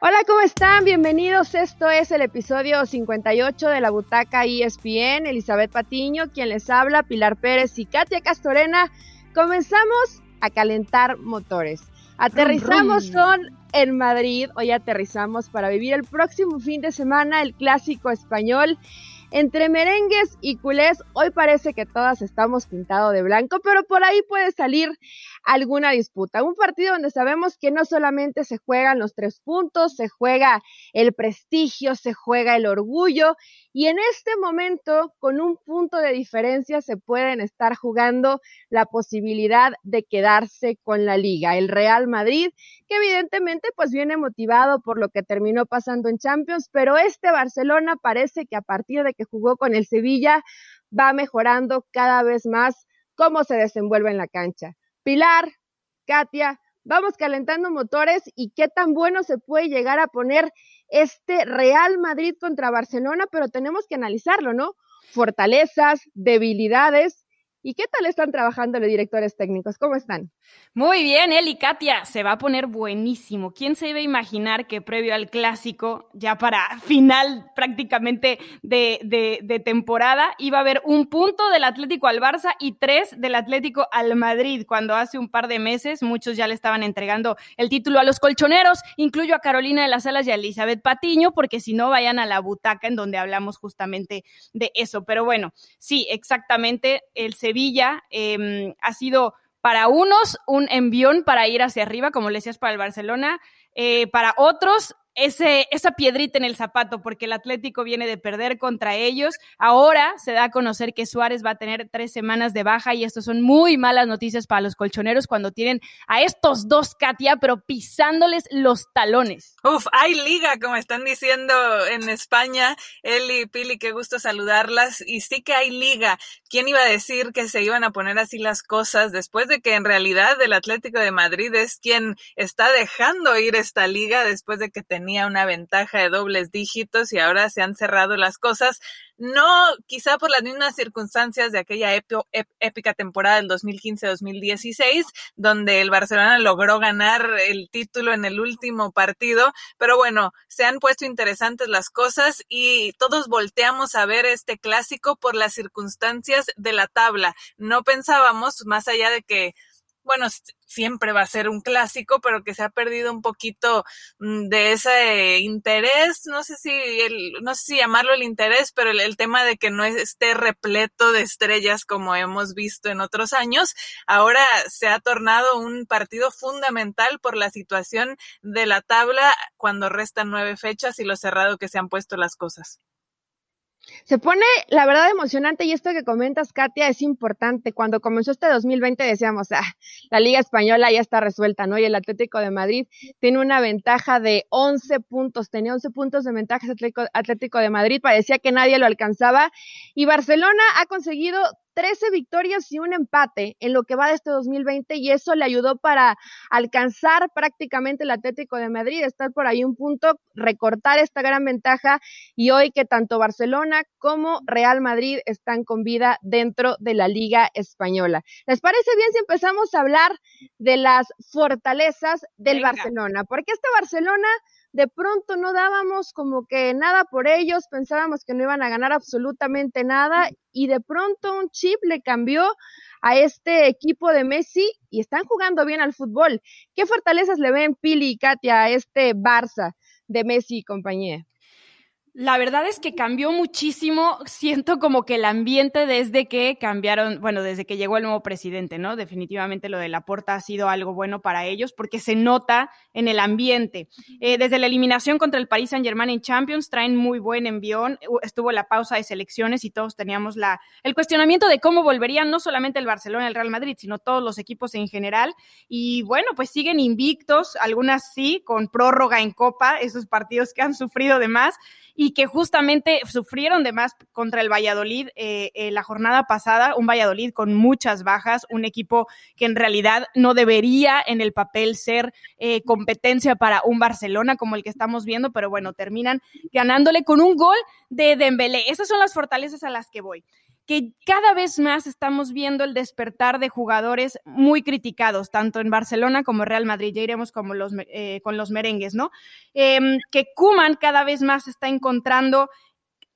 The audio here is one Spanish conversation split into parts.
Hola, ¿cómo están? Bienvenidos. Esto es el episodio 58 de la Butaca ESPN. Elizabeth Patiño, quien les habla, Pilar Pérez y Katia Castorena. Comenzamos a calentar motores. Aterrizamos en Madrid. Hoy aterrizamos para vivir el próximo fin de semana el clásico español. Entre merengues y culés, hoy parece que todas estamos pintados de blanco, pero por ahí puede salir alguna disputa. Un partido donde sabemos que no solamente se juegan los tres puntos, se juega el prestigio, se juega el orgullo y en este momento, con un punto de diferencia, se pueden estar jugando la posibilidad de quedarse con la liga. El Real Madrid, que evidentemente pues viene motivado por lo que terminó pasando en Champions, pero este Barcelona parece que a partir de que jugó con el Sevilla va mejorando cada vez más cómo se desenvuelve en la cancha. Pilar, Katia, vamos calentando motores y qué tan bueno se puede llegar a poner este Real Madrid contra Barcelona, pero tenemos que analizarlo, ¿no? Fortalezas, debilidades ¿Y qué tal están trabajando los directores técnicos? ¿Cómo están? Muy bien, Eli Katia, se va a poner buenísimo. ¿Quién se iba a imaginar que previo al clásico, ya para final prácticamente de, temporada, iba a haber un punto del Atlético al Barça y tres del Atlético al Madrid? Cuando hace un par de meses muchos ya le estaban entregando el título a los colchoneros, incluyo a Carolina de las Alas y a Elizabeth Patiño, porque si no vayan a la butaca en donde hablamos justamente de eso. Pero bueno, sí, exactamente, el Sevilla em, ha sido para unos un envión para ir hacia arriba, como le decías para el Barcelona, eh, para otros ese, esa piedrita en el zapato, porque el Atlético viene de perder contra ellos. Ahora se da a conocer que Suárez va a tener tres semanas de baja y esto son muy malas noticias para los colchoneros cuando tienen a estos dos, Katia, pero pisándoles los talones. Uf, hay liga, como están diciendo en España. Eli, Pili, qué gusto saludarlas. Y sí que hay liga. ¿Quién iba a decir que se iban a poner así las cosas después de que en realidad el Atlético de Madrid es quien está dejando ir esta liga después de que tenía una ventaja de dobles dígitos y ahora se han cerrado las cosas. No quizá por las mismas circunstancias de aquella épica temporada del 2015-2016, donde el Barcelona logró ganar el título en el último partido, pero bueno, se han puesto interesantes las cosas y todos volteamos a ver este clásico por las circunstancias de la tabla. No pensábamos, más allá de que bueno, siempre va a ser un clásico, pero que se ha perdido un poquito mm, de ese interés, no sé si el, no sé si llamarlo el interés, pero el, tema de que no esté repleto de estrellas como hemos visto en otros años, ahora se ha tornado un partido fundamental por la situación de la tabla cuando restan nueve fechas y lo cerrado que se han puesto las cosas. Se pone, la verdad, emocionante y esto que comentas, Katia, es importante. Cuando comenzó este 2020 decíamos, ah, la Liga Española ya está resuelta, ¿no? Y el Atlético de Madrid tiene una ventaja de 11 puntos, tenía 11 puntos de ventaja Atlético, Atlético de Madrid, parecía que nadie lo alcanzaba. Y Barcelona ha conseguido 13 victorias y un empate en lo que va de este 2020 y eso le ayudó para alcanzar prácticamente el Atlético de Madrid, estar por ahí un punto, recortar esta gran ventaja y hoy que tanto Barcelona como Real Madrid están con vida dentro de la Liga Española. ¿Les parece bien si empezamos a hablar de las fortalezas del Barcelona? Porque este Barcelona de pronto no dábamos como que nada por ellos, pensábamos que no iban a ganar absolutamente nada y de pronto un chip le cambió a este equipo de Messi y están jugando bien al fútbol. ¿Qué fortalezas le ven Pili y Katia a este Barça de Messi y compañía? La verdad es que cambió muchísimo, siento como que el ambiente desde que cambiaron, bueno, desde que llegó el nuevo presidente, ¿no? Definitivamente lo de la porta ha sido algo bueno para ellos porque se nota en el ambiente. Eh, desde la eliminación contra el Paris Saint Germain en Champions traen muy buen envión, estuvo la pausa de selecciones y todos teníamos la, el cuestionamiento de cómo volverían no solamente el Barcelona y el Real Madrid, sino todos los equipos en general. Y bueno, pues siguen invictos, algunas sí, con prórroga en Copa, esos partidos que han sufrido de más y que justamente sufrieron de más contra el Valladolid eh, eh, la jornada pasada, un Valladolid con muchas bajas, un equipo que en realidad no debería en el papel ser eh, competencia para un Barcelona como el que estamos viendo, pero bueno, terminan ganándole con un gol de Dembélé. Esas son las fortalezas a las que voy. Que cada vez más estamos viendo el despertar de jugadores muy criticados, tanto en Barcelona como Real Madrid, ya iremos como los, eh, con los merengues, ¿no? Em, que Kuman cada vez más está encontrando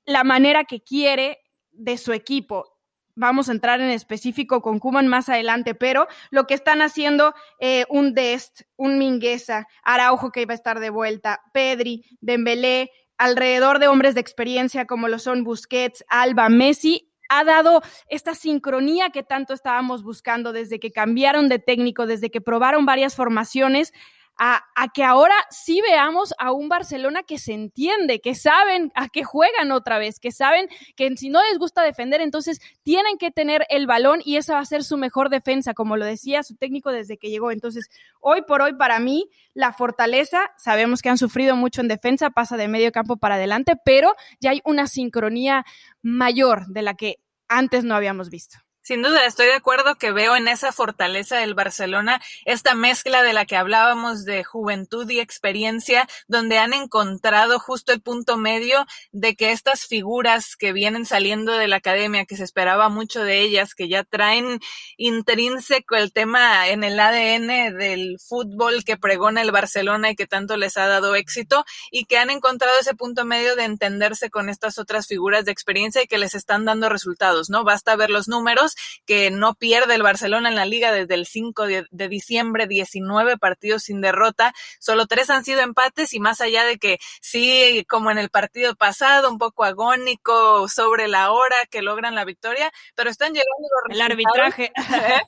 la manera que quiere de su equipo vamos a entrar en específico con Kuman más adelante, pero lo que están haciendo eh, un Dest, un Mingueza, Araujo que iba a estar de vuelta, Pedri, Dembélé, alrededor de hombres de experiencia como lo son Busquets, Alba, Messi, ha dado esta sincronía que tanto estábamos buscando desde que cambiaron de técnico, desde que probaron varias formaciones a, que ahora sí veamos a un Barcelona que se entiende, que saben a qué juegan otra vez, que saben que si no les gusta defender, entonces tienen que tener el balón y esa va a ser su mejor defensa, como lo decía su técnico desde que llegó. Entonces, hoy por hoy, para mí, la fortaleza, sabemos que han sufrido mucho en defensa, pasa de medio campo para adelante, pero ya hay una sincronía mayor de la que antes no habíamos visto. Sin duda, estoy de acuerdo que veo en esa fortaleza del Barcelona esta mezcla de la que hablábamos de juventud y experiencia, donde han encontrado justo el punto medio de que estas figuras que vienen saliendo de la academia, que se esperaba mucho de ellas, que ya traen intrínseco el tema en el ADN del fútbol que pregona el Barcelona y que tanto les ha dado éxito, y que han encontrado ese punto medio de entenderse con estas otras figuras de experiencia y que les están dando resultados, ¿no? Basta ver los números que no pierde el Barcelona en la liga desde el 5 de, diciembre, 19 partidos sin derrota, solo tres han sido empates y más allá de que sí, como en el partido pasado, un poco agónico sobre la hora que logran la victoria, pero están llegando los El arbitraje. ¿Eh?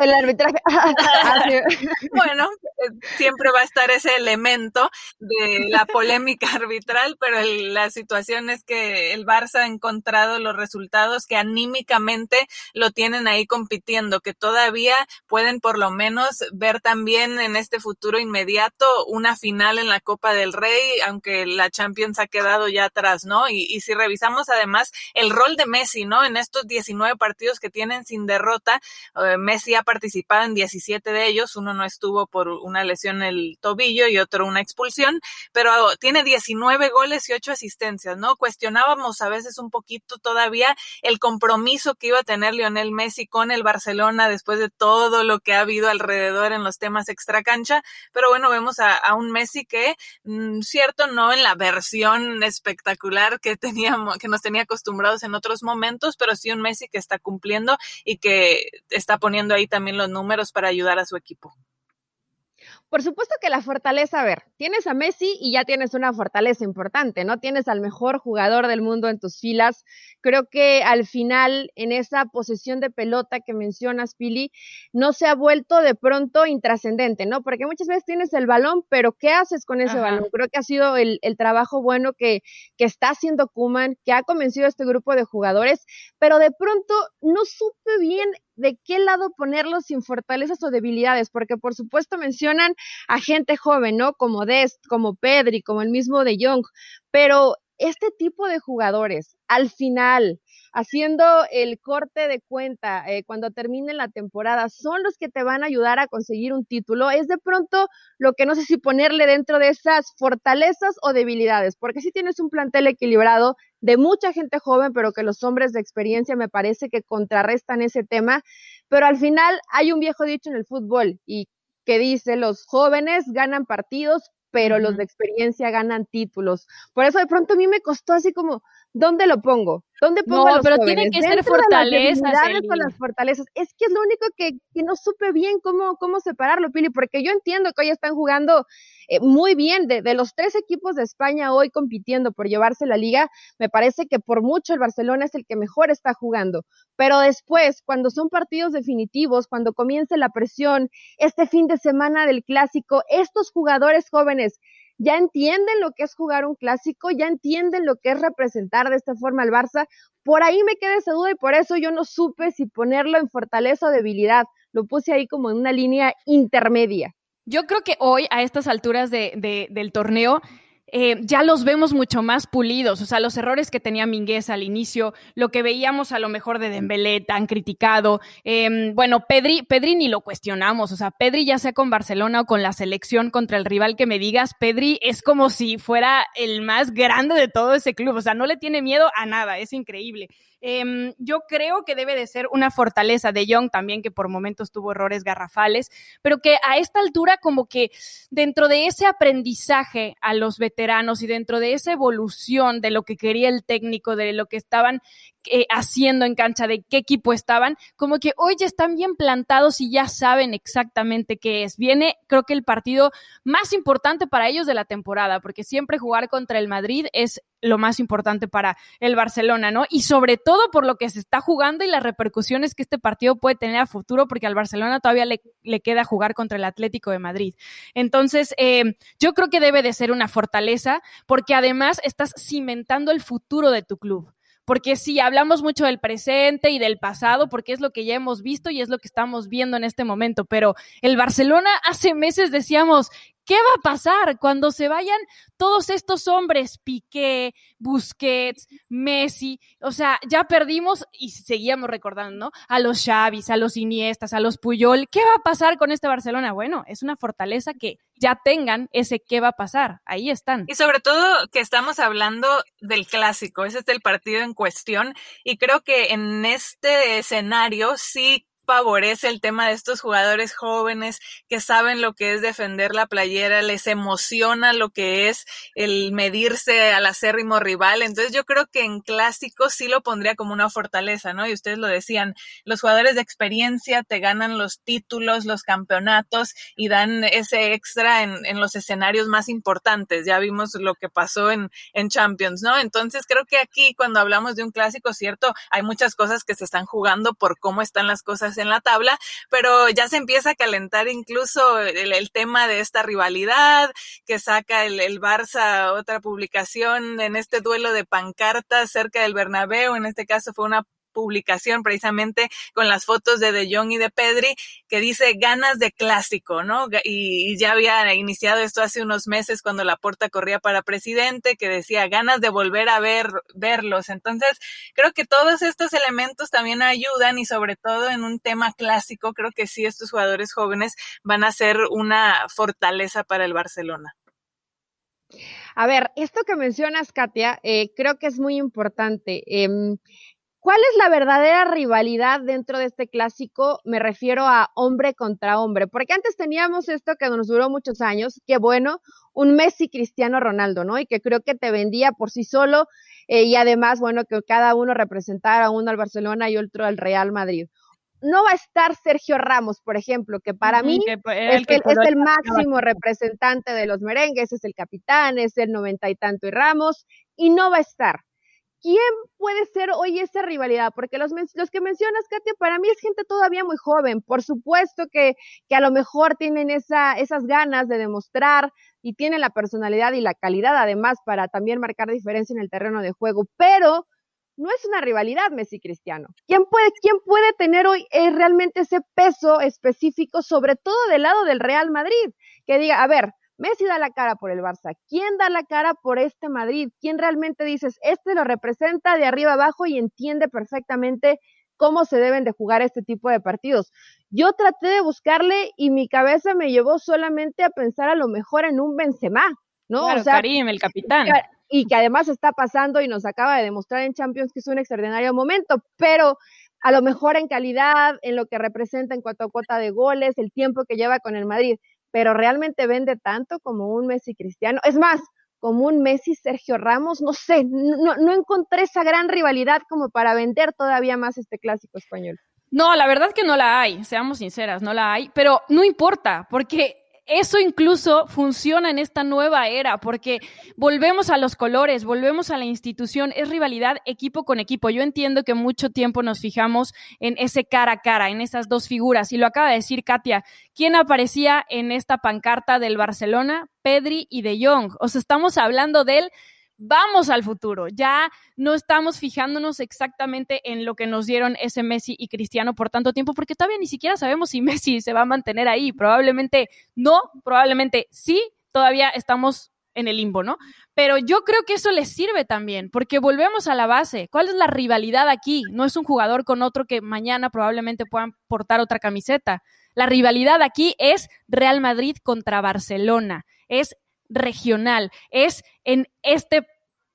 El arbitraje. Bueno, eh, siempre va a estar ese elemento de la polémica arbitral, pero la situación es que el Barça ha encontrado los resultados que anímicamente lo tienen ahí compitiendo, que todavía pueden por lo menos ver también en este futuro inmediato una final en la Copa del Rey, aunque la Champions ha quedado ya atrás, ¿no? Y, y si revisamos además el rol de Messi, ¿no? En estos 19 partidos que tienen sin derrota, eh, Messi ha participado en 17 de ellos, uno no estuvo por una lesión en el tobillo y otro una expulsión, pero tiene 19 goles y 8 asistencias, ¿no? Cuestionábamos a veces un poquito todavía el compromiso que iba a tener Lionel Messi con el Barcelona después de todo lo que ha habido alrededor en los temas extracancha, pero bueno, vemos a, un Messi que, mm, cierto, no en la versión espectacular que teníamos, que nos tenía acostumbrados en otros momentos, pero sí un Messi que está cumpliendo y que está poniendo ahí también los números para ayudar a su equipo. Por supuesto que la fortaleza, a ver, tienes a Messi y ya tienes una fortaleza importante, ¿no? Tienes al mejor jugador del mundo en tus filas. Creo que al final, en esa posesión de pelota que mencionas, Pili, no se ha vuelto de pronto intrascendente, ¿no? Porque muchas veces tienes el balón, pero ¿qué haces con ese balón? Creo que ha sido el, el trabajo bueno que, que está haciendo Kuman, que ha convencido a este grupo de jugadores, pero de pronto no supe bien de qué lado ponerlo sin fortalezas o debilidades, porque por supuesto mencionan a gente joven, ¿no? Como Dest, como Pedri, como el mismo de Young, pero este tipo de jugadores, al final, haciendo el corte de cuenta eh, cuando termine la temporada, son los que te van a ayudar a conseguir un título. Es de pronto lo que no sé si ponerle dentro de esas fortalezas o debilidades, porque si tienes un plantel equilibrado de mucha gente joven, pero que los hombres de experiencia me parece que contrarrestan ese tema, pero al final hay un viejo dicho en el fútbol y que dice, los jóvenes ganan partidos, pero los de experiencia ganan títulos. Por eso de pronto a mí me costó así como, ¿dónde lo pongo? ¿Dónde pongo no, pero tiene que ser fortalezas. Con las fortalezas. Es que es lo único que, que, no supe bien cómo, cómo separarlo, Pili, porque yo entiendo que hoy están jugando eh, muy bien. De, de, los tres equipos de España hoy compitiendo por llevarse la liga, me parece que por mucho el Barcelona es el que mejor está jugando. Pero después, cuando son partidos definitivos, cuando comience la presión, este fin de semana del clásico, estos jugadores jóvenes ya entienden lo que es jugar un clásico, ya entienden lo que es representar de esta forma al Barça. Por ahí me quedé esa duda y por eso yo no supe si ponerlo en fortaleza o debilidad. Lo puse ahí como en una línea intermedia. Yo creo que hoy, a estas alturas de, del torneo, eh, ya los vemos mucho más pulidos. O sea, los errores que tenía Minguez al inicio, lo que veíamos a lo mejor de Dembélé tan criticado. Em, bueno, Pedri, Pedri ni lo cuestionamos. O sea, Pedri ya sea con Barcelona o con la selección contra el rival que me digas, Pedri es como si fuera el más grande de todo ese club. O sea, no le tiene miedo a nada. Es increíble. Em, yo creo que debe de ser una fortaleza de Young también, que por momentos tuvo errores garrafales, pero que a esta altura como que dentro de ese aprendizaje a los veteranos y dentro de esa evolución de lo que quería el técnico, de lo que estaban eh, haciendo en cancha, de qué equipo estaban, como que hoy ya están bien plantados y ya saben exactamente qué es. Viene, creo que el partido más importante para ellos de la temporada, porque siempre jugar contra el Madrid es lo más importante para el Barcelona, ¿no? Y sobre todo por lo que se está jugando y las repercusiones que este partido puede tener a futuro, porque al Barcelona todavía le, le queda jugar contra el Atlético de Madrid. Entonces, eh, yo creo que debe de ser una fortaleza, porque además estás cimentando el futuro de tu club porque sí, hablamos mucho del presente y del pasado, porque es lo que ya hemos visto y es lo que estamos viendo en este momento, pero el Barcelona hace meses decíamos, ¿Qué va a pasar cuando se vayan todos estos hombres, Piqué, Busquets, Messi? O sea, ya perdimos y seguíamos recordando, ¿no? A los Xavis, a los Iniestas, a los Puyol. ¿Qué va a pasar con este Barcelona? Bueno, es una fortaleza que ya tengan ese qué va a pasar. Ahí están. Y sobre todo que estamos hablando del clásico, ese es el partido en cuestión y creo que en este escenario sí favorece el tema de estos jugadores jóvenes que saben lo que es defender la playera, les emociona lo que es el medirse al acérrimo rival. Entonces yo creo que en clásicos sí lo pondría como una fortaleza, ¿no? Y ustedes lo decían, los jugadores de experiencia te ganan los títulos, los campeonatos y dan ese extra en, los escenarios más importantes. Ya vimos lo que pasó en Champions, ¿no? Entonces creo que aquí cuando hablamos de un clásico, cierto, hay muchas cosas que se están jugando por cómo están las cosas en la tabla, pero ya se empieza a calentar incluso el, tema de esta rivalidad que saca el, el, Barça, otra publicación en este duelo de pancartas cerca del Bernabéu, en este caso fue una publicación precisamente con las fotos de De Jong y de Pedri que dice ganas de clásico, ¿no? Y, ya había iniciado esto hace unos meses cuando la porta corría para presidente, que decía ganas de volver a ver, verlos. Entonces, creo que todos estos elementos también ayudan y sobre todo en un tema clásico, creo que sí, estos jugadores jóvenes van a ser una fortaleza para el Barcelona. A ver, esto que mencionas, Katia, eh, creo que es muy importante. Eh, ¿Cuál es la verdadera rivalidad dentro de este clásico? Me refiero a hombre contra hombre, porque antes teníamos esto que nos duró muchos años, que bueno, un Messi Cristiano Ronaldo, ¿no? Y que creo que te vendía por sí solo eh, y además, bueno, que cada uno representara uno al Barcelona y otro al Real Madrid. No va a estar Sergio Ramos, por ejemplo, que para mí es, es el máximo representante de los merengues, es el capitán, es el noventa y tanto y Ramos, y no va a estar. ¿Quién puede ser hoy esa rivalidad? Porque los, los que mencionas, Katia, para mí es gente todavía muy joven. Por supuesto que, que a lo mejor tienen esa, esas ganas de demostrar y tienen la personalidad y la calidad además para también marcar diferencia en el terreno de juego, pero no es una rivalidad Messi Cristiano. ¿Quién puede, quién puede tener hoy eh, realmente ese peso específico, sobre todo del lado del Real Madrid? Que diga, a ver, Messi da la cara por el Barça. ¿Quién da la cara por este Madrid? ¿Quién realmente dices, este lo representa de arriba abajo y entiende perfectamente cómo se deben de jugar este tipo de partidos? Yo traté de buscarle y mi cabeza me llevó solamente a pensar a lo mejor en un Benzema, ¿no? o sea, Karim, el capitán. Y que además está pasando y nos acaba de demostrar en Champions que es un extraordinario momento, pero a lo mejor en calidad, en lo que representa en cuanto a cuota de goles, el tiempo que lleva con el Madrid pero realmente vende tanto como un Messi Cristiano. Es más, como un Messi Sergio Ramos, no sé, no, encontré esa gran rivalidad como para vender todavía más este clásico español. No, la verdad que no la hay, seamos sinceras, no la hay, pero no importa, porque eso incluso funciona en esta nueva era, porque volvemos a los colores, volvemos a la institución, es rivalidad equipo con equipo. Yo entiendo que mucho tiempo nos fijamos en ese cara a cara, en esas dos figuras, y lo acaba de decir Katia. ¿Quién aparecía en esta pancarta del Barcelona? Pedri y De Jong. O sea, estamos hablando del vamos al futuro. Ya no estamos fijándonos exactamente en lo que nos dieron ese Messi y Cristiano por tanto tiempo, porque todavía ni siquiera sabemos si Messi se va a mantener ahí. Probablemente no, probablemente sí, todavía estamos en el limbo, ¿no? Pero yo creo que eso les sirve también, porque volvemos a la base. ¿Cuál es la rivalidad aquí? No es un jugador con otro que mañana probablemente puedan portar otra camiseta. La rivalidad aquí es Real Madrid contra Barcelona. Es regional, es en este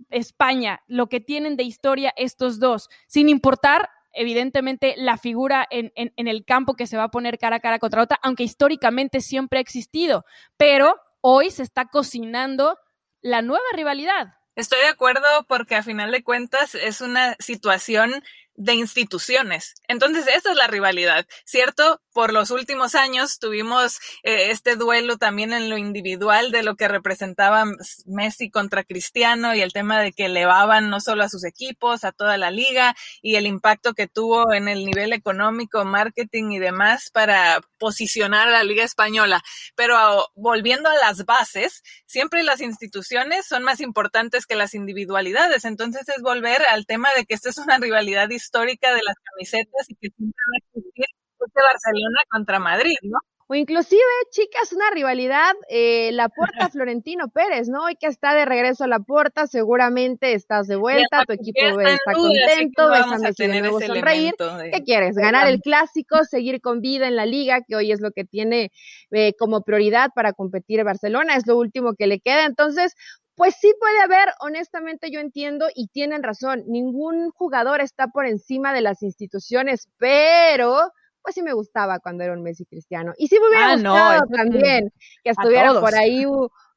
España, lo que tienen de historia estos dos, sin importar evidentemente la figura en, en, el campo que se va a poner cara a cara contra otra, aunque históricamente siempre ha existido, pero hoy se está cocinando la nueva rivalidad. Estoy de acuerdo porque a final de cuentas es una situación de instituciones. Entonces, esa es la rivalidad, ¿cierto? Por los últimos años tuvimos eh, este duelo también en lo individual de lo que representaba Messi contra Cristiano y el tema de que elevaban no solo a sus equipos, a toda la liga y el impacto que tuvo en el nivel económico, marketing y demás para posicionar a la liga española. Pero ah, volviendo a las bases, siempre las instituciones son más importantes que las individualidades. Entonces es volver al tema de que esta es una rivalidad histórica de las camisetas y que siempre va a existir este Barcelona contra Madrid, ¿no? O inclusive, chicas, una rivalidad, eh, la puerta Florentino Pérez, ¿no? Hoy que está de regreso a la puerta, seguramente estás de vuelta, tu equipo está, contento, ves a Messi de nuevo sonreír. ¿Qué quieres? ¿Ganar el clásico, seguir con vida en la liga, que hoy es lo que tiene eh, como prioridad para competir Barcelona? Es lo último que le queda. Entonces, pues sí puede haber, honestamente yo entiendo y tienen razón, ningún jugador está por encima de las instituciones, pero pues sí me gustaba cuando era un Messi cristiano. Y sí me hubiera ah, gustado también que estuviera por ahí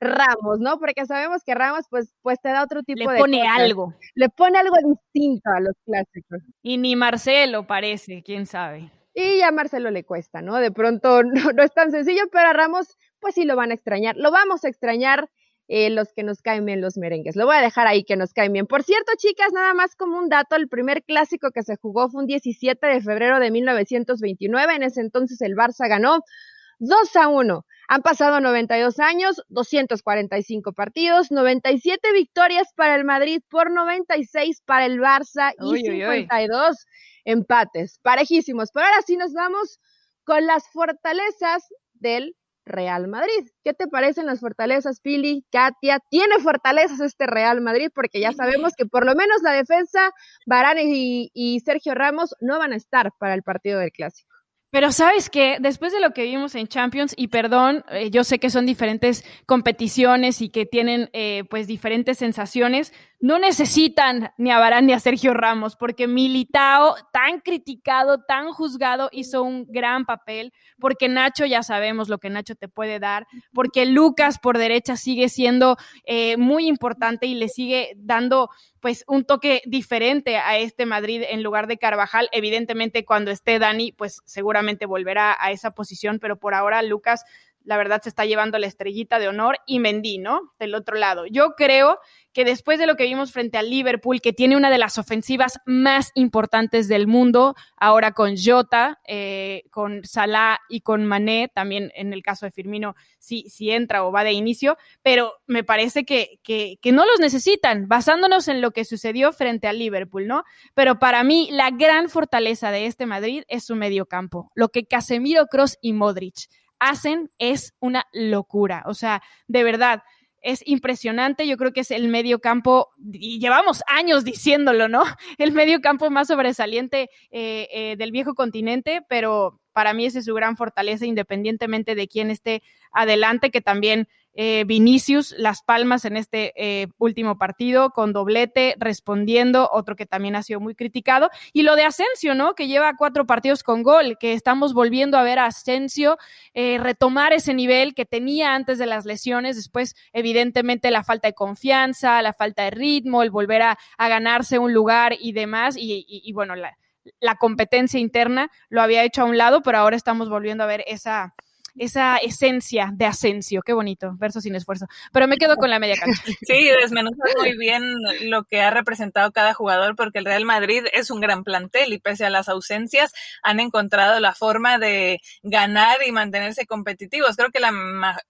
Ramos, ¿no? Porque sabemos que Ramos pues, pues te da otro tipo de... Le pone algo. Le pone algo distinto a los clásicos. Y ni Marcelo parece, quién sabe. Y ya a Marcelo le cuesta, ¿no? De pronto no, no es tan sencillo, pero a Ramos pues sí lo van a extrañar. Lo vamos a extrañar eh, los que nos caen bien los merengues. Lo voy a dejar ahí que nos caen bien. Por cierto, chicas, nada más como un dato, el primer clásico que se jugó fue un 17 de febrero de 1929. En ese entonces el Barça ganó 2 a 1. Han pasado 92 años, 245 partidos, 97 victorias para el Madrid por 96 para el Barça y 52 empates. Parejísimos. Pero ahora sí nos vamos con las fortalezas del Real Madrid. ¿Qué te parecen las fortalezas, Pili? Katia, ¿tiene fortalezas este Real Madrid? Porque ya sabemos que por lo menos la defensa, y, y Sergio Ramos no van a estar para el partido del Clásico. Pero sabes que después de lo que vimos en Champions, y perdón, eh, yo sé que son diferentes competiciones y que tienen eh, pues diferentes sensaciones, no necesitan ni a Barán ni a Sergio Ramos, porque Militao, tan criticado, tan juzgado, hizo un gran papel, porque Nacho ya sabemos lo que Nacho te puede dar, porque Lucas por derecha sigue siendo eh, muy importante y le sigue dando pues un toque diferente a este Madrid en lugar de Carvajal. Evidentemente cuando esté Dani, pues seguramente volverá a esa posición, pero por ahora Lucas la verdad se está llevando la estrellita de honor y Mendy, ¿no? Del otro lado. Yo creo que después de lo que vimos frente al Liverpool, que tiene una de las ofensivas más importantes del mundo, ahora con Jota, eh, con Salah y con Mané, también en el caso de Firmino, si, entra o va de inicio, pero me parece que, que, no los necesitan, basándonos en lo que sucedió frente al Liverpool, ¿no? Pero para mí, la gran fortaleza de este Madrid es su medio campo, lo que Casemiro, Cross y Modric hacen es una locura. O sea, de verdad, es impresionante. Yo creo que es el medio campo, y llevamos años diciéndolo, ¿no? El medio campo más sobresaliente eh, eh, del viejo continente, pero para mí esa es su gran fortaleza, independientemente de quién esté adelante, que también eh, Vinicius Las Palmas en este eh, último partido con doblete, respondiendo, otro que también ha sido muy criticado. Y lo de Asensio, ¿no? Que lleva cuatro partidos con gol, que estamos volviendo a ver a Asensio eh, retomar ese nivel que tenía antes de las lesiones, después evidentemente la falta de confianza, la falta de ritmo, el volver a, ganarse un lugar y demás, y, bueno, la competencia interna lo había hecho a un lado, pero ahora estamos volviendo a ver esa esa esencia de Asensio. Qué bonito, verso sin esfuerzo. Pero me quedo con la media cancha. Sí, desmenuza muy bien lo que ha representado cada jugador, porque el Real Madrid es un gran plantel y pese a las ausencias han encontrado la forma de ganar y mantenerse competitivos. Creo que la,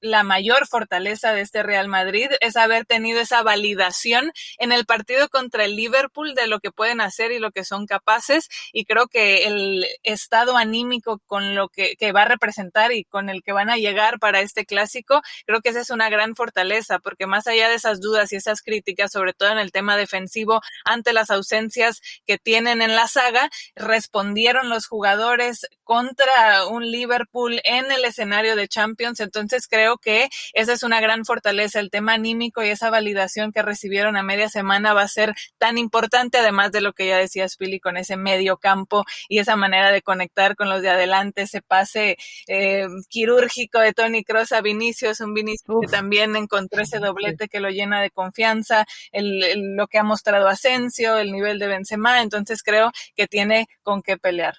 la mayor fortaleza de este Real Madrid es haber tenido esa validación en el partido contra el Liverpool de lo que pueden hacer y lo que son capaces. Y creo que el estado anímico con lo que, que va a representar y con que van a llegar para este clásico, creo que esa es una gran fortaleza, porque más allá de esas dudas y esas críticas, sobre todo en el tema defensivo, ante las ausencias que tienen en la saga, respondieron los jugadores contra un Liverpool en el escenario de Champions, entonces creo que esa es una gran fortaleza, el tema anímico y esa validación que recibieron a media semana va a ser tan importante, además de lo que ya decías, Pili, con ese medio campo y esa manera de conectar con los de adelante, ese pase eh, quirúrgico de Tony Cross a Vinicius, un Vinicius que también encontró ese doblete que lo llena de confianza, el, lo que ha mostrado Asensio, el nivel de Benzema, entonces creo que tiene con qué pelear.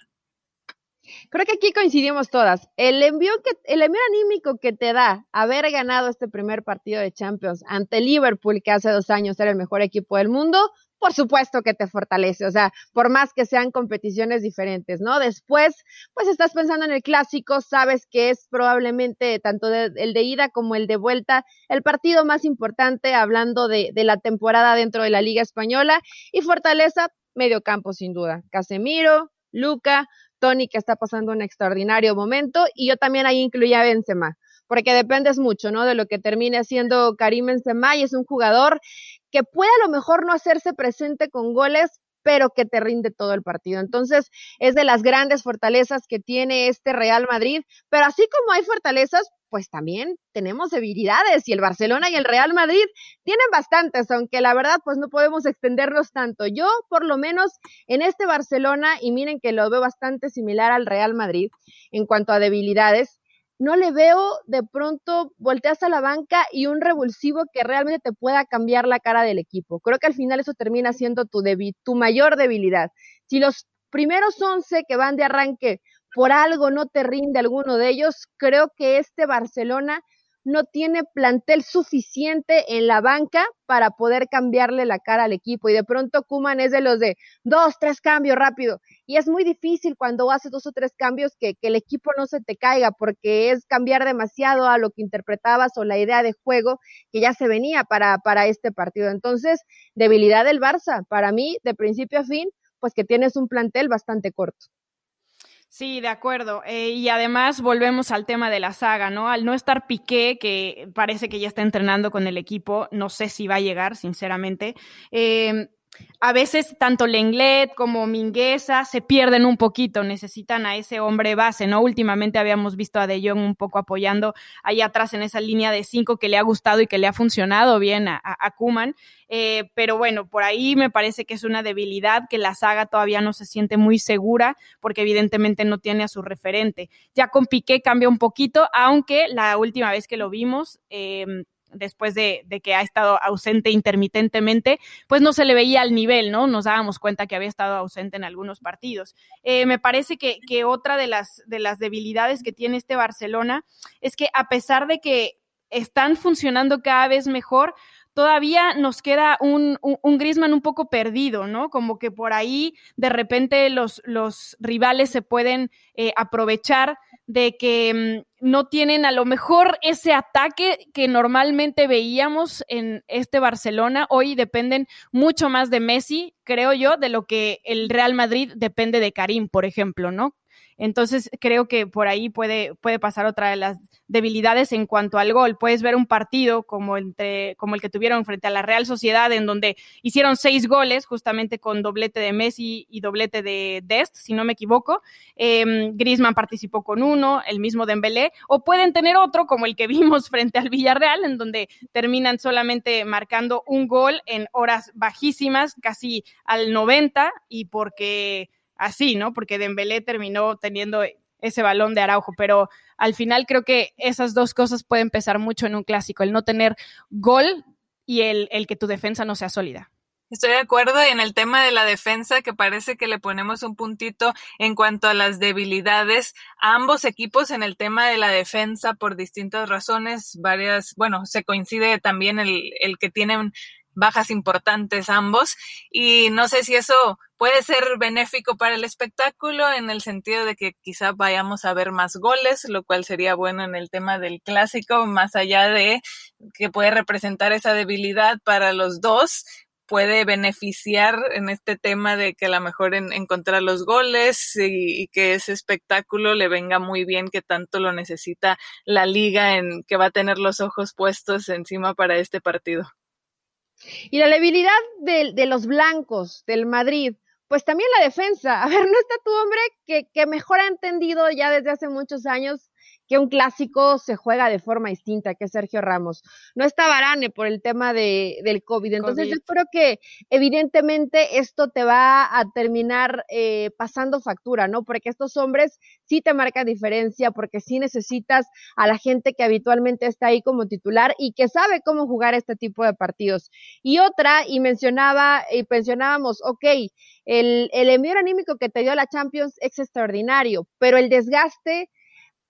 Creo que aquí coincidimos todas. El envío que, el envío anímico que te da haber ganado este primer partido de Champions ante Liverpool, que hace dos años era el mejor equipo del mundo, por supuesto que te fortalece, o sea, por más que sean competiciones diferentes, ¿no? Después, pues estás pensando en el clásico, sabes que es probablemente tanto el de ida como el de vuelta el partido más importante hablando de, de la temporada dentro de la Liga Española y fortaleza medio campo sin duda. Casemiro, Luca, Tony que está pasando un extraordinario momento y yo también ahí incluía a Benzema porque dependes mucho, ¿no? De lo que termine haciendo Karim Benzema y es un jugador que puede a lo mejor no hacerse presente con goles, pero que te rinde todo el partido. Entonces, es de las grandes fortalezas que tiene este Real Madrid, pero así como hay fortalezas, pues también tenemos debilidades y el Barcelona y el Real Madrid tienen bastantes, aunque la verdad pues no podemos extendernos tanto. Yo por lo menos en este Barcelona, y miren que lo veo bastante similar al Real Madrid en cuanto a debilidades, no le veo de pronto volteas a la banca y un revulsivo que realmente te pueda cambiar la cara del equipo. Creo que al final eso termina siendo tu, tu mayor debilidad. Si los primeros 11 que van de arranque por algo no te rinde alguno de ellos, creo que este Barcelona no tiene plantel suficiente en la banca para poder cambiarle la cara al equipo. Y de pronto Kuman es de los de dos, tres cambios rápido. Y es muy difícil cuando haces dos o tres cambios que, que el equipo no se te caiga, porque es cambiar demasiado a lo que interpretabas o la idea de juego que ya se venía para, para este partido. Entonces, debilidad del Barça, para mí, de principio a fin, pues que tienes un plantel bastante corto. Sí, de acuerdo. Eh, y además volvemos al tema de la saga, ¿no? Al no estar Piqué, que parece que ya está entrenando con el equipo, no sé si va a llegar, sinceramente. Eh, a veces tanto Lenglet como Mingueza se pierden un poquito, necesitan a ese hombre base, ¿no? Últimamente habíamos visto a De Jong un poco apoyando ahí atrás en esa línea de cinco que le ha gustado y que le ha funcionado bien a, a, Kuman. Eh, pero bueno, por ahí me parece que es una debilidad que la saga todavía no se siente muy segura porque evidentemente no tiene a su referente. Ya con Piqué cambia un poquito, aunque la última vez que lo vimos, eh, después de, que ha estado ausente intermitentemente, pues no se le veía al nivel, ¿no? Nos dábamos cuenta que había estado ausente en algunos partidos. Eh, me parece que, que otra de las, de las debilidades que tiene este Barcelona es que a pesar de que están funcionando cada vez mejor, todavía nos queda un, un, un, un poco perdido, ¿no? Como que por ahí de repente los, los rivales se pueden eh, aprovechar de que mm, no tienen a lo mejor ese ataque que normalmente veíamos en este Barcelona. Hoy dependen mucho más de Messi, creo yo, de lo que el Real Madrid depende de Karim, por ejemplo, ¿no? Entonces creo que por ahí puede, puede pasar otra de las debilidades en cuanto al gol. Puedes ver un partido como, entre, como el que tuvieron frente a la Real Sociedad, en donde hicieron seis goles, justamente con doblete de Messi y doblete de Dest, si no me equivoco. Eh, Griezmann participó con uno, el mismo Dembélé, o pueden tener otro como el que vimos frente al Villarreal, en donde terminan solamente marcando un gol en horas bajísimas, casi al 90, y porque así, ¿no? Porque Dembélé terminó teniendo ese balón de Araujo, pero al final creo que esas dos cosas pueden pesar mucho en un clásico, el no tener gol y el, el que tu defensa no sea sólida. Estoy de acuerdo en el tema de la defensa, que parece que le ponemos un puntito en cuanto a las debilidades a ambos equipos en el tema de la defensa por distintas razones, varias, bueno, se coincide también el, el que tienen bajas importantes ambos y no sé si eso puede ser benéfico para el espectáculo en el sentido de que quizá vayamos a ver más goles, lo cual sería bueno en el tema del clásico, más allá de que puede representar esa debilidad para los dos, puede beneficiar en este tema de que a lo mejor en, encontrar los goles y, que ese espectáculo le venga muy bien que tanto lo necesita la liga en que va a tener los ojos puestos encima para este partido. Y la debilidad de, los blancos del Madrid, pues también la defensa. A ver, no está tu hombre que, que mejor ha entendido ya desde hace muchos años que un clásico se juega de forma distinta, que Sergio Ramos. No está Barane por el tema de, del COVID. Entonces yo creo que evidentemente esto te va a terminar eh, pasando factura, ¿no? Porque estos hombres sí te marcan diferencia, porque sí necesitas a la gente que habitualmente está ahí como titular y que sabe cómo jugar este tipo de partidos. Y otra, y mencionaba, y mencionábamos, ok, el, el envío anímico que te dio la Champions es extraordinario, pero el desgaste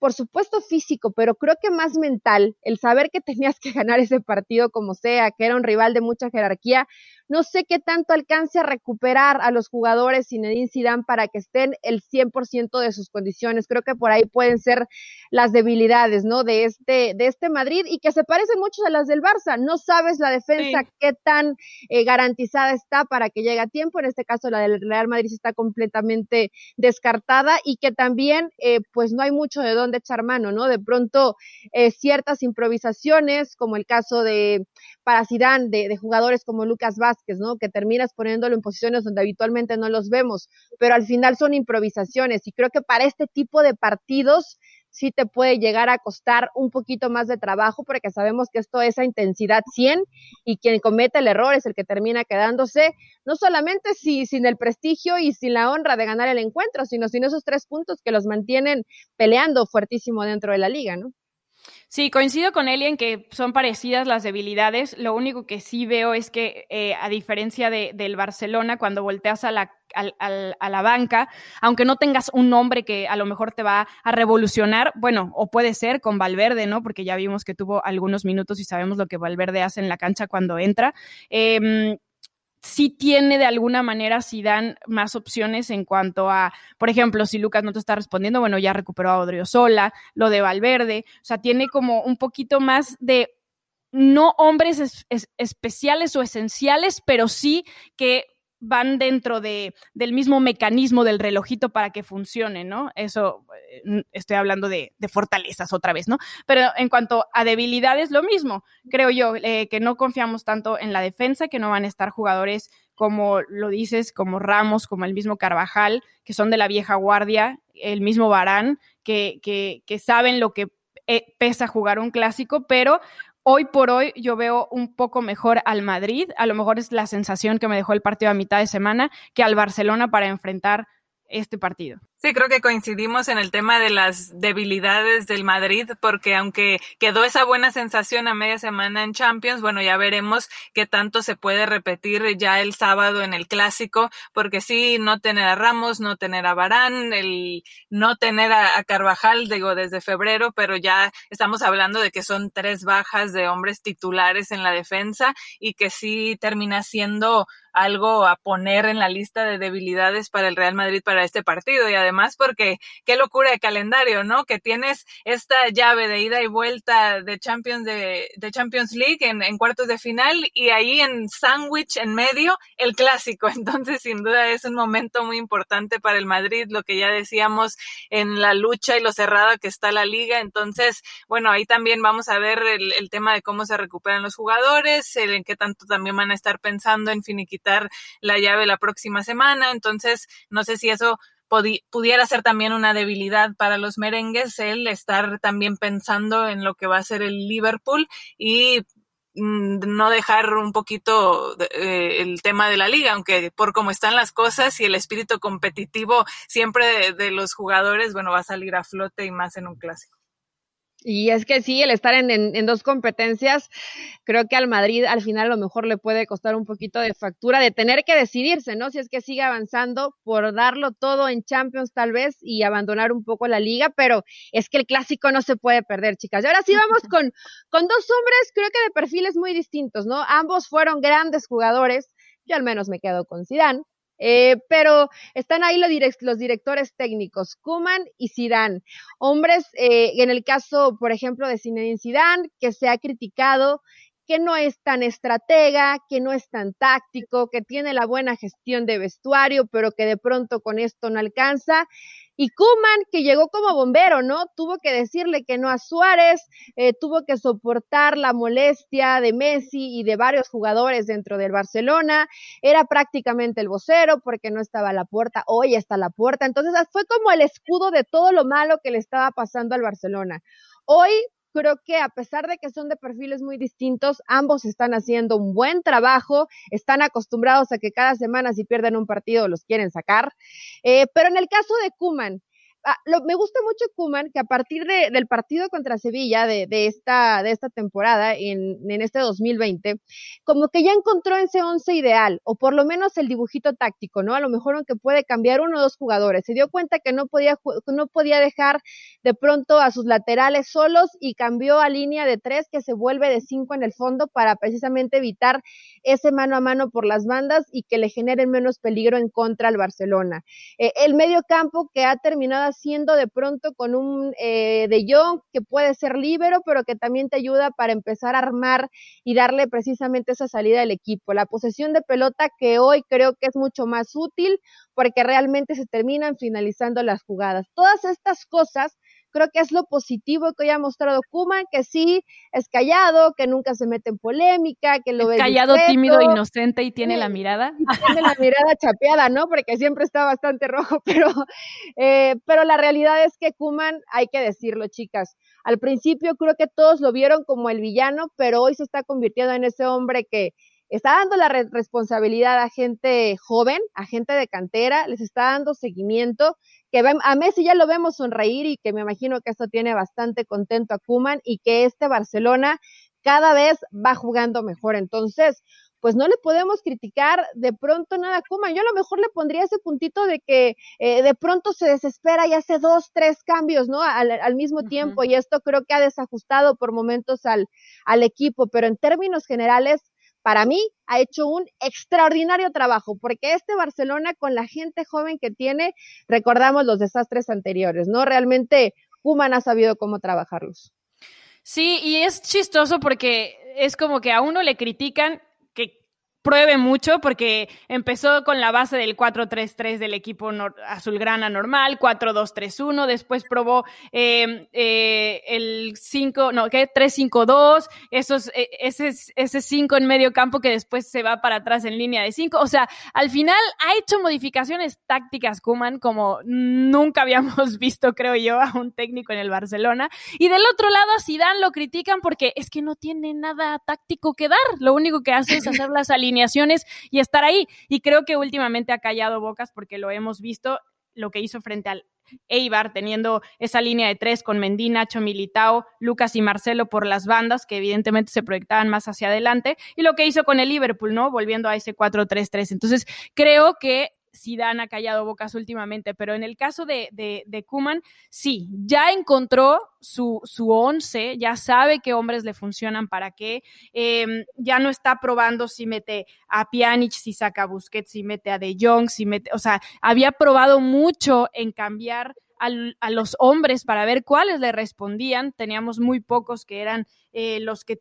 por supuesto físico, pero creo que más mental, el saber que tenías que ganar ese partido como sea, que era un rival de mucha jerarquía, no sé qué tanto alcance a recuperar a los jugadores Zinedine Zidane para que estén el 100% de sus condiciones. Creo que por ahí pueden ser las debilidades, ¿no? De este, de este Madrid y que se parecen mucho a las del Barça. No sabes la defensa qué tan eh, garantizada está para que llegue a tiempo. En este caso, la del Real Madrid está completamente descartada y que también, eh, pues no hay mucho de dónde echar mano, ¿no? De pronto, eh, ciertas improvisaciones, como el caso de para Zidane, de, de jugadores como Lucas Vázquez, ¿no? Que terminas poniéndolo en posiciones donde habitualmente no los vemos, pero al final son improvisaciones y creo que para este tipo de partidos sí te puede llegar a costar un poquito más de trabajo porque sabemos que esto es a intensidad 100 y quien comete el error es el que termina quedándose no solamente si, sin el prestigio y sin la honra de ganar el encuentro, sino sin esos tres puntos que los mantienen peleando fuertísimo dentro de la liga, ¿no? Sí, coincido con Eli en que son parecidas las debilidades. Lo único que sí veo es que, eh, a diferencia de, del Barcelona, cuando volteas a la, a la banca, aunque no tengas un nombre que a lo mejor te va a revolucionar, bueno, o puede ser con Valverde, ¿no? Porque ya vimos que tuvo algunos minutos y sabemos lo que Valverde hace en la cancha cuando entra. Eh, sí tiene de alguna manera si dan más opciones en cuanto a, por ejemplo, si Lucas no te está respondiendo, bueno, ya recuperó a Odriozola, lo de Valverde, o sea, tiene como un poquito más de no hombres especiales o esenciales, pero sí que van dentro de, del mismo mecanismo del relojito para que funcione, ¿no? Eso eh, estoy hablando de, fortalezas otra vez, ¿no? Pero en cuanto a debilidades, lo mismo, creo yo, eh, que no confiamos tanto en la defensa, que no van a estar jugadores como lo dices, como Ramos, como el mismo Carvajal, que son de la vieja guardia, el mismo Barán, que, que, saben lo que eh, pesa jugar un clásico, pero Hoy por hoy yo veo un poco mejor al Madrid, a lo mejor es la sensación que me dejó el partido a mitad de semana, que al Barcelona para enfrentar este partido. Sí, creo que coincidimos en el tema de las debilidades del Madrid, porque aunque quedó esa buena sensación a media semana en Champions, bueno, ya veremos qué tanto se puede repetir ya el sábado en el clásico, porque sí, no tener a Ramos, no tener a Barán, el no tener a, a Carvajal, digo, desde febrero, pero ya estamos hablando de que son tres bajas de hombres titulares en la defensa y que sí termina siendo algo a poner en la lista de debilidades para el Real Madrid para este partido y además más porque qué locura de calendario, ¿no? Que tienes esta llave de ida y vuelta de Champions, de, Champions League en, en, cuartos de final y ahí en sándwich en medio el clásico. Entonces, sin duda es un momento muy importante para el Madrid, lo que ya decíamos en la lucha y lo cerrada que está la liga. Entonces, bueno, ahí también vamos a ver el, tema de cómo se recuperan los jugadores, en qué tanto también van a estar pensando en finiquitar la llave la próxima semana. Entonces, no sé si eso pudiera ser también una debilidad para los merengues el estar también pensando en lo que va a ser el Liverpool y mm, no dejar un poquito eh, el tema de la liga, aunque por cómo están las cosas y el espíritu competitivo siempre de los jugadores, bueno, va a salir a flote y más en un clásico. Y es que sí, el estar en, en, dos competencias, creo que al Madrid al final a lo mejor le puede costar un poquito de factura de tener que decidirse, ¿no? Si es que sigue avanzando por darlo todo en Champions tal vez y abandonar un poco la liga, pero es que el clásico no se puede perder, chicas. Y ahora sí vamos con, con dos hombres, creo que de perfiles muy distintos, ¿no? Ambos fueron grandes jugadores, yo al menos me quedo con Zidane, eh, pero están ahí los, los directores técnicos, Kuman y Zidane, hombres, eh, en el caso, por ejemplo, de Zinedine Zidane, que se ha criticado que no es tan estratega, que no es tan táctico, que tiene la buena gestión de vestuario, pero que de pronto con esto no alcanza. Y Kuman, que llegó como bombero, ¿no? Tuvo que decirle que no a Suárez, eh, tuvo que soportar la molestia de Messi y de varios jugadores dentro del Barcelona. Era prácticamente el vocero porque no estaba a la puerta, hoy está a la puerta. Entonces fue como el escudo de todo lo malo que le estaba pasando al Barcelona. Hoy creo que a pesar de que son de perfiles muy distintos, ambos están haciendo un buen trabajo, están acostumbrados a que cada semana si pierden un partido los quieren sacar. Eh, pero en el caso de Kuman, Ah, me gusta mucho Kuman, que a partir de, del partido contra Sevilla de, de, esta, de esta temporada, en, en, este 2020, como que ya encontró ese once ideal, o por lo menos el dibujito táctico, ¿no? A lo mejor aunque puede cambiar uno o dos jugadores. Se dio cuenta que no podía, no podía dejar de pronto a sus laterales solos y cambió a línea de tres que se vuelve de cinco en el fondo para precisamente evitar ese mano a mano por las bandas y que le generen menos peligro en contra al Barcelona. Eh, el medio campo que ha terminado haciendo de pronto con un eh, de Jong que puede ser libero, pero que también te ayuda para empezar a armar y darle precisamente esa salida al equipo. La posesión de pelota que hoy creo que es mucho más útil porque realmente se terminan finalizando las jugadas. Todas estas cosas creo que es lo positivo que hoy ha mostrado Kuman, que sí es callado, que nunca se mete en polémica, que lo es callado, tímido, inocente y tiene la mirada. Tiene la mirada chapeada, ¿no? Porque siempre está bastante rojo, pero, eh, pero la realidad es que Kuman, hay que decirlo, chicas, al principio creo que todos lo vieron como el villano, pero hoy se está convirtiendo en ese hombre que está dando la responsabilidad a gente joven, a gente de cantera, les está dando seguimiento que a Messi ya lo vemos sonreír y que me imagino que esto tiene bastante contento a Kuman y que este Barcelona cada vez va jugando mejor. Entonces, pues no le podemos criticar de pronto nada a Kuman. Yo a lo mejor le pondría ese puntito de que eh, de pronto se desespera y hace dos, tres cambios, ¿no? Al, mismo tiempo y esto creo que ha desajustado por momentos al, al equipo, pero en términos generales, para mí ha hecho un extraordinario trabajo, porque este Barcelona con la gente joven que tiene, recordamos los desastres anteriores, ¿no? Realmente Kuman ha sabido cómo trabajarlos. Sí, y es chistoso porque es como que a uno le critican pruebe mucho porque empezó con la base del 4-3-3 del equipo azulgrana normal, 4-2-3-1, después probó em, eh, el 5, no, ¿qué? 3-5-2, esos, e, ese, ese 5 en medio campo que después se va para atrás en línea de 5. O sea, al final ha hecho modificaciones tácticas Kuman como nunca habíamos visto, creo yo, a un técnico en el Barcelona. Y del otro lado a Zidane lo critican porque es que no tiene nada táctico que dar, lo único que hace es hacer las alineaciones y estar ahí. Y creo que últimamente ha callado bocas porque lo hemos visto lo que hizo frente al Eibar, teniendo esa línea de tres con Mendí, Nacho Militao, Lucas y Marcelo por las bandas, que evidentemente se proyectaban más hacia adelante, y lo que hizo con el Liverpool, ¿no? Volviendo a ese 4-3-3. Entonces, creo que Zidane ha callado bocas últimamente, pero en el caso de, de, Kuman, sí, ya encontró su, su once, ya sabe qué hombres le funcionan para qué, em, ya no está probando si mete a Pjanic, si saca Busquets, si mete a De Jong, si mete, o sea, había probado mucho en cambiar a los hombres para ver cuáles le respondían. Teníamos muy pocos que eran eh, los que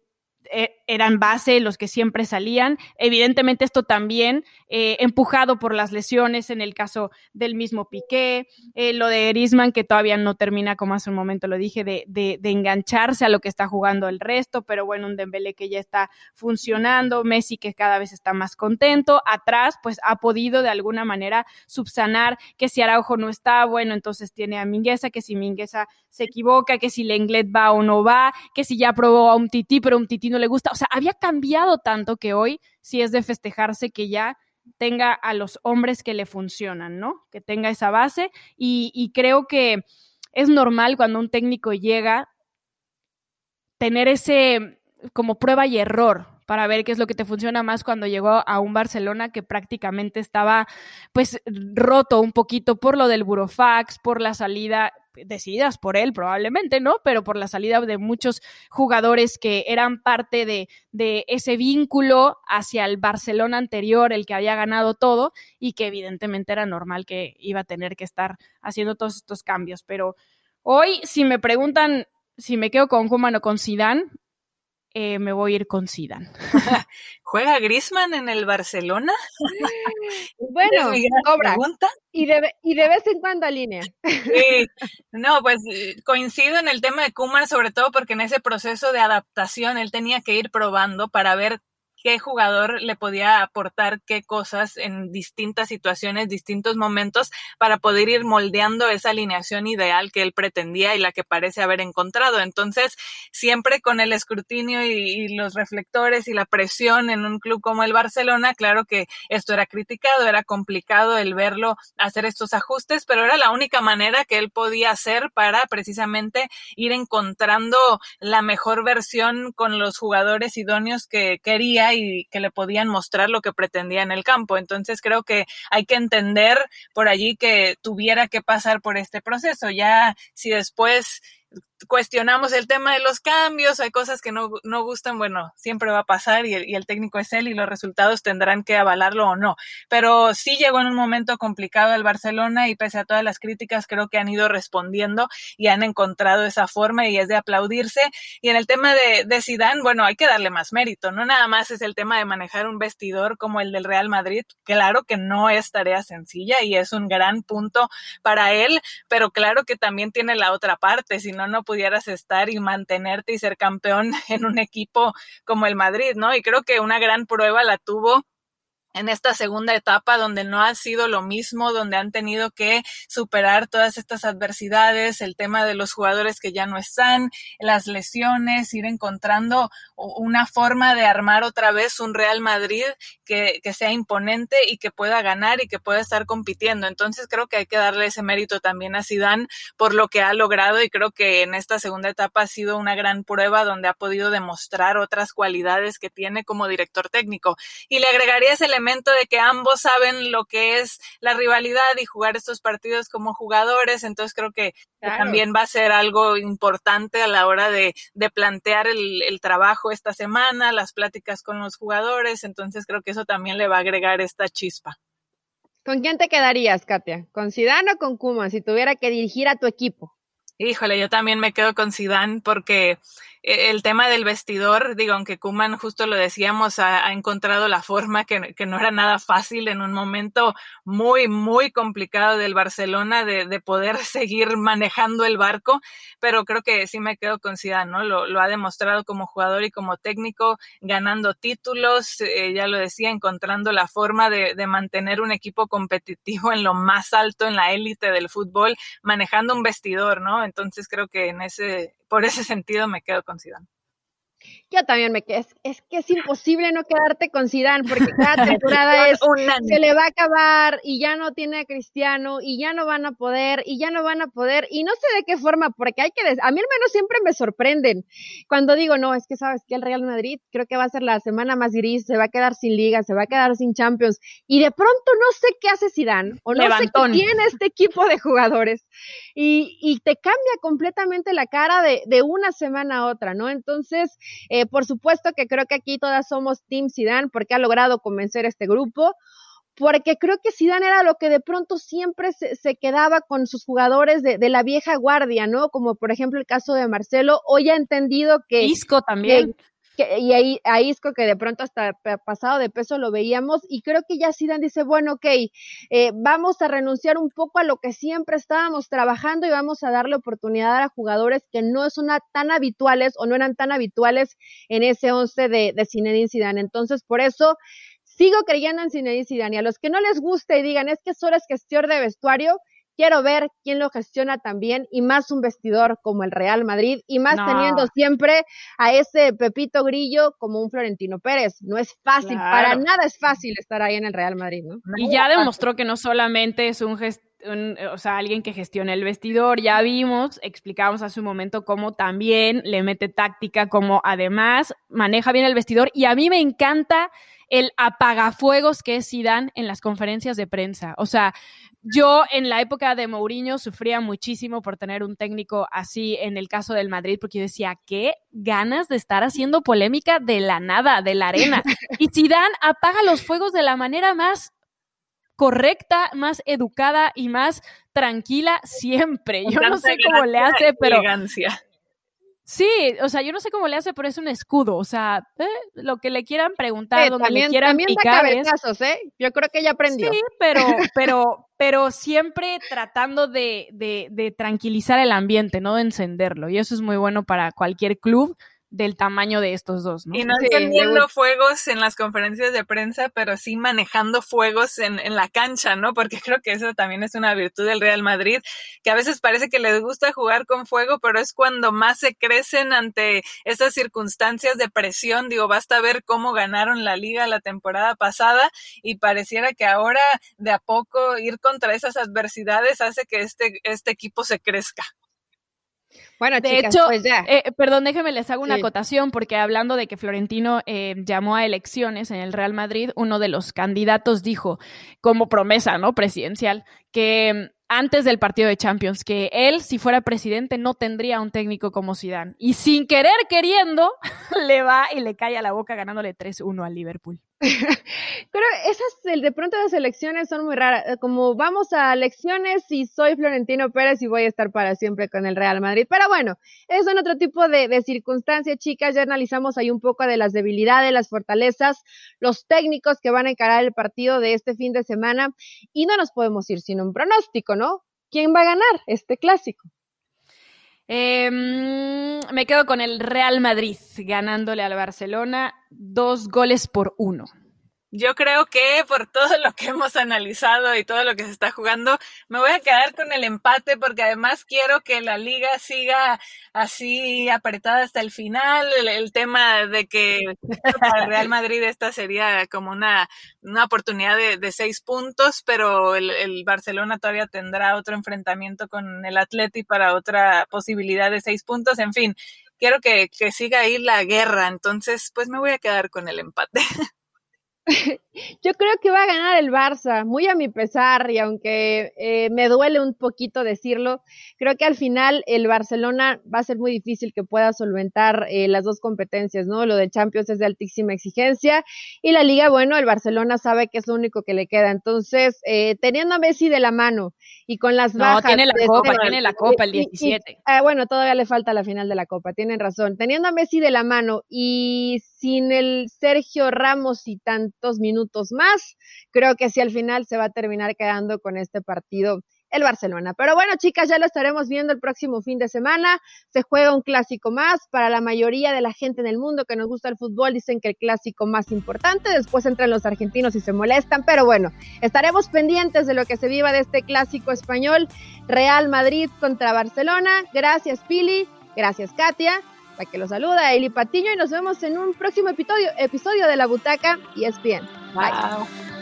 eran base, los que siempre salían. Evidentemente esto también eh, empujado por las lesiones en el caso del mismo Piqué, eh, lo de Griezmann que todavía no termina, como hace un momento lo dije, de, de, engancharse a lo que está jugando el resto, pero bueno, un Dembélé que ya está funcionando, Messi que cada vez está más contento, atrás pues ha podido de alguna manera subsanar que si Araujo no está, bueno, entonces tiene a Mingueza, que si Mingueza se equivoca, que si Lenglet va o no va, que si ya probó a un Tití, pero un Tití no le gusta. O sea, había cambiado tanto que hoy sí es de festejarse que ya tenga a los hombres que le funcionan, ¿no? Que tenga esa base. Y, creo que es normal cuando un técnico llega tener ese como prueba y error para ver qué es lo que te funciona más cuando llegó a un Barcelona que prácticamente estaba pues roto un poquito por lo del burofax, por la salida decididas por él probablemente, ¿no? Pero por la salida de muchos jugadores que eran parte de, de, ese vínculo hacia el Barcelona anterior, el que había ganado todo y que evidentemente era normal que iba a tener que estar haciendo todos estos cambios. Pero hoy, si me preguntan si me quedo con Kuman o con Zidane, eh, me voy a ir con Zidane. ¿Juega Grisman en el Barcelona? bueno, cobra. Y de, y de vez en cuando alinea. Sí, no, pues eh, coincido en el tema de Kuman, sobre todo porque en ese proceso de adaptación él tenía que ir probando para ver qué jugador le podía aportar qué cosas en distintas situaciones, distintos momentos, para poder ir moldeando esa alineación ideal que él pretendía y la que parece haber encontrado. Entonces, siempre con el escrutinio y, los reflectores y la presión en un club como el Barcelona, claro que esto era criticado, era complicado el verlo hacer estos ajustes, pero era la única manera que él podía hacer para precisamente ir encontrando la mejor versión con los jugadores idóneos que quería y que le podían mostrar lo que pretendía en el campo. Entonces creo que hay que entender por allí que tuviera que pasar por este proceso. Ya si después cuestionamos el tema de los cambios, hay cosas que no, no gustan, bueno, siempre va a pasar y el, técnico es él y los resultados tendrán que avalarlo o no. Pero sí llegó en un momento complicado el Barcelona y pese a todas las críticas creo que han ido respondiendo y han encontrado esa forma y es de aplaudirse. Y en el tema de, de bueno, hay que darle más mérito, no nada más es el tema de manejar un vestidor como el del Real Madrid, claro que no es tarea sencilla y es un gran punto para él, pero claro que también tiene la otra parte, si no, no pudieras estar y mantenerte y ser campeón en un equipo como el Madrid, ¿no? Y creo que una gran prueba la tuvo en esta segunda etapa donde no ha sido lo mismo, donde han tenido que superar todas estas adversidades, el tema de los jugadores que ya no están, las lesiones, ir encontrando una forma de armar otra vez un Real Madrid que, sea imponente y que pueda ganar y que pueda estar compitiendo. Entonces creo que hay que darle ese mérito también a Zidane por lo que ha logrado y creo que en esta segunda etapa ha sido una gran prueba donde ha podido demostrar otras cualidades que tiene como director técnico. Y le agregaría ese elemento de que ambos saben lo que es la rivalidad y jugar estos partidos como jugadores, entonces creo que, también va a ser algo importante a la hora de, plantear el, el, trabajo esta semana, las pláticas con los jugadores, entonces creo que eso también le va a agregar esta chispa. ¿Con quién te quedarías, Katia? ¿Con Zidane o con Kuma si tuviera que dirigir a tu equipo? Híjole, yo también me quedo con Zidane porque el tema del vestidor, digo, aunque Kuman, justo lo decíamos, ha, encontrado la forma que, que, no era nada fácil en un momento muy, muy complicado del Barcelona de, de, poder seguir manejando el barco, pero creo que sí me quedo con Zidane, ¿no? Lo, lo ha demostrado como jugador y como técnico, ganando títulos, eh, ya lo decía, encontrando la forma de, de mantener un equipo competitivo en lo más alto, en la élite del fútbol, manejando un vestidor, ¿no? Entonces creo que en ese por ese sentido me quedo con Zidane. Yo también me quedé. Es, que es imposible no quedarte con Zidane porque cada temporada es se le va a acabar y ya no tiene a Cristiano y ya no van a poder y ya no van a poder y no sé de qué forma porque hay que a mí al menos siempre me sorprenden cuando digo no es que sabes que el Real Madrid creo que va a ser la semana más gris se va a quedar sin liga se va a quedar sin Champions y de pronto no sé qué hace Zidane o no sé qué tiene este equipo de jugadores y, y te cambia completamente la cara de, de una semana a otra no entonces eh, por supuesto que creo que aquí todas somos Team Zidane porque ha logrado convencer a este grupo, porque creo que Zidane era lo que de pronto siempre se, quedaba con sus jugadores de, la vieja guardia, ¿no? Como por ejemplo el caso de Marcelo, hoy ha entendido que... Isco también y ahí a Isco que de pronto hasta pasado de peso lo veíamos y creo que ya Zidane dice, bueno, ok, eh, vamos a renunciar un poco a lo que siempre estábamos trabajando y vamos a darle oportunidad a jugadores que no son tan habituales o no eran tan habituales en ese once de, de Zinedine Zidane. Entonces, por eso sigo creyendo en Zinedine Zidane y a los que no les guste y digan, es que solo es gestión de vestuario, quiero ver quién lo gestiona también y más un vestidor como el Real Madrid y más teniendo siempre a ese Pepito Grillo como un Florentino Pérez. No es fácil, para nada es fácil estar ahí en el Real Madrid, ¿no? Y ya demostró que no solamente es un, o sea, alguien que gestiona el vestidor, ya vimos, explicamos hace un momento cómo también le mete táctica, como además maneja bien el vestidor y a mí me encanta el apagafuegos que es Zidane en las conferencias de prensa. O sea, yo en la época de Mourinho sufría muchísimo por tener un técnico así en el caso del Madrid, porque yo decía, qué ganas de estar haciendo polémica de la nada, de la arena. Y Zidane apaga los fuegos de la manera más correcta, más educada y más tranquila siempre. Yo no sé cómo le hace, pero Sí, o sea, yo no sé cómo le hace, pero es un escudo. O sea, eh, lo que le quieran preguntar, donde le quieran también picar ¿eh? Yo creo que ya aprendió. Sí, pero, pero, pero siempre tratando de, de, de tranquilizar el ambiente, no de encenderlo. Y eso es muy bueno para cualquier club del tamaño de estos dos, ¿no? Y no encendiendo fuegos en las conferencias de prensa, pero sí manejando fuegos en, en, la cancha, ¿no? Porque creo que eso también es una virtud del Real Madrid, que a veces parece que les gusta jugar con fuego, pero es cuando más se crecen ante esas circunstancias de presión. Digo, basta ver cómo ganaron la liga la temporada pasada y pareciera que ahora de a poco ir contra esas adversidades hace que este, este equipo se crezca. Bueno, de hecho, pues eh, perdón, déjeme les hago una acotación, porque hablando de que Florentino eh, llamó a elecciones en el Real Madrid, uno de los candidatos dijo, como promesa, ¿no? Presidencial, que antes del partido de Champions que él, si fuera presidente, no tendría un técnico como Zidane. Y sin querer queriendo, le va y le cae a la boca ganándole 3-1 al Liverpool. Pero esas, de pronto las elecciones son muy raras. Eh, como vamos a elecciones y soy Florentino Pérez y voy a estar para siempre con el Real Madrid. Pero bueno, es son otro tipo de, de circunstancias, chicas. Ya analizamos ahí un poco de las debilidades, las fortalezas, los técnicos que van a encarar el partido de este fin de semana. Y no nos podemos ir sin un pronóstico, ¿no? ¿Quién va a ganar este clásico? Em, me quedo con el Real Madrid ganándole al Barcelona dos goles por uno. Yo creo que por todo lo que hemos analizado y todo lo que se está jugando, me voy a quedar con el empate porque además quiero que la liga siga así apretada hasta el final. El, tema de que para el Real Madrid esta sería como una, una oportunidad de, seis puntos, pero el, el, Barcelona todavía tendrá otro enfrentamiento con el Atleti para otra posibilidad de seis puntos. En fin, quiero que, que siga ahí la guerra, entonces pues me voy a quedar con el empate. Yo creo que va a ganar el Barça, muy a mi pesar, y aunque eh, me duele un poquito decirlo, creo que al final el Barcelona va a ser muy difícil que pueda solventar eh, las dos competencias, ¿no? Lo de Champions es de altísima exigencia y la Liga, bueno, el Barcelona sabe que es lo único que le queda. Entonces, eh, teniendo a Messi de la mano y con las no, tiene la Copa, tiene la Copa el 17. Ah, bueno, todavía le falta la final de la Copa, tienen razón. Teniendo a Messi de la mano y sin el Sergio Ramos y tantos minutos más, creo que sí al final se va a terminar quedando con este partido el Barcelona. Pero bueno, chicas, ya lo estaremos viendo el próximo fin de semana. Se juega un clásico más. Para la mayoría de la gente en el mundo que nos gusta el fútbol, dicen que el clásico más importante. Después entran los argentinos y se molestan. Pero bueno, estaremos pendientes de lo que se viva de este clásico español. Real Madrid contra Barcelona. Gracias, Pili. Gracias, Katia. La que lo saluda, Eli Patiño. Y nos vemos en un próximo episodio, episodio de La Butaca y es bien. Bye.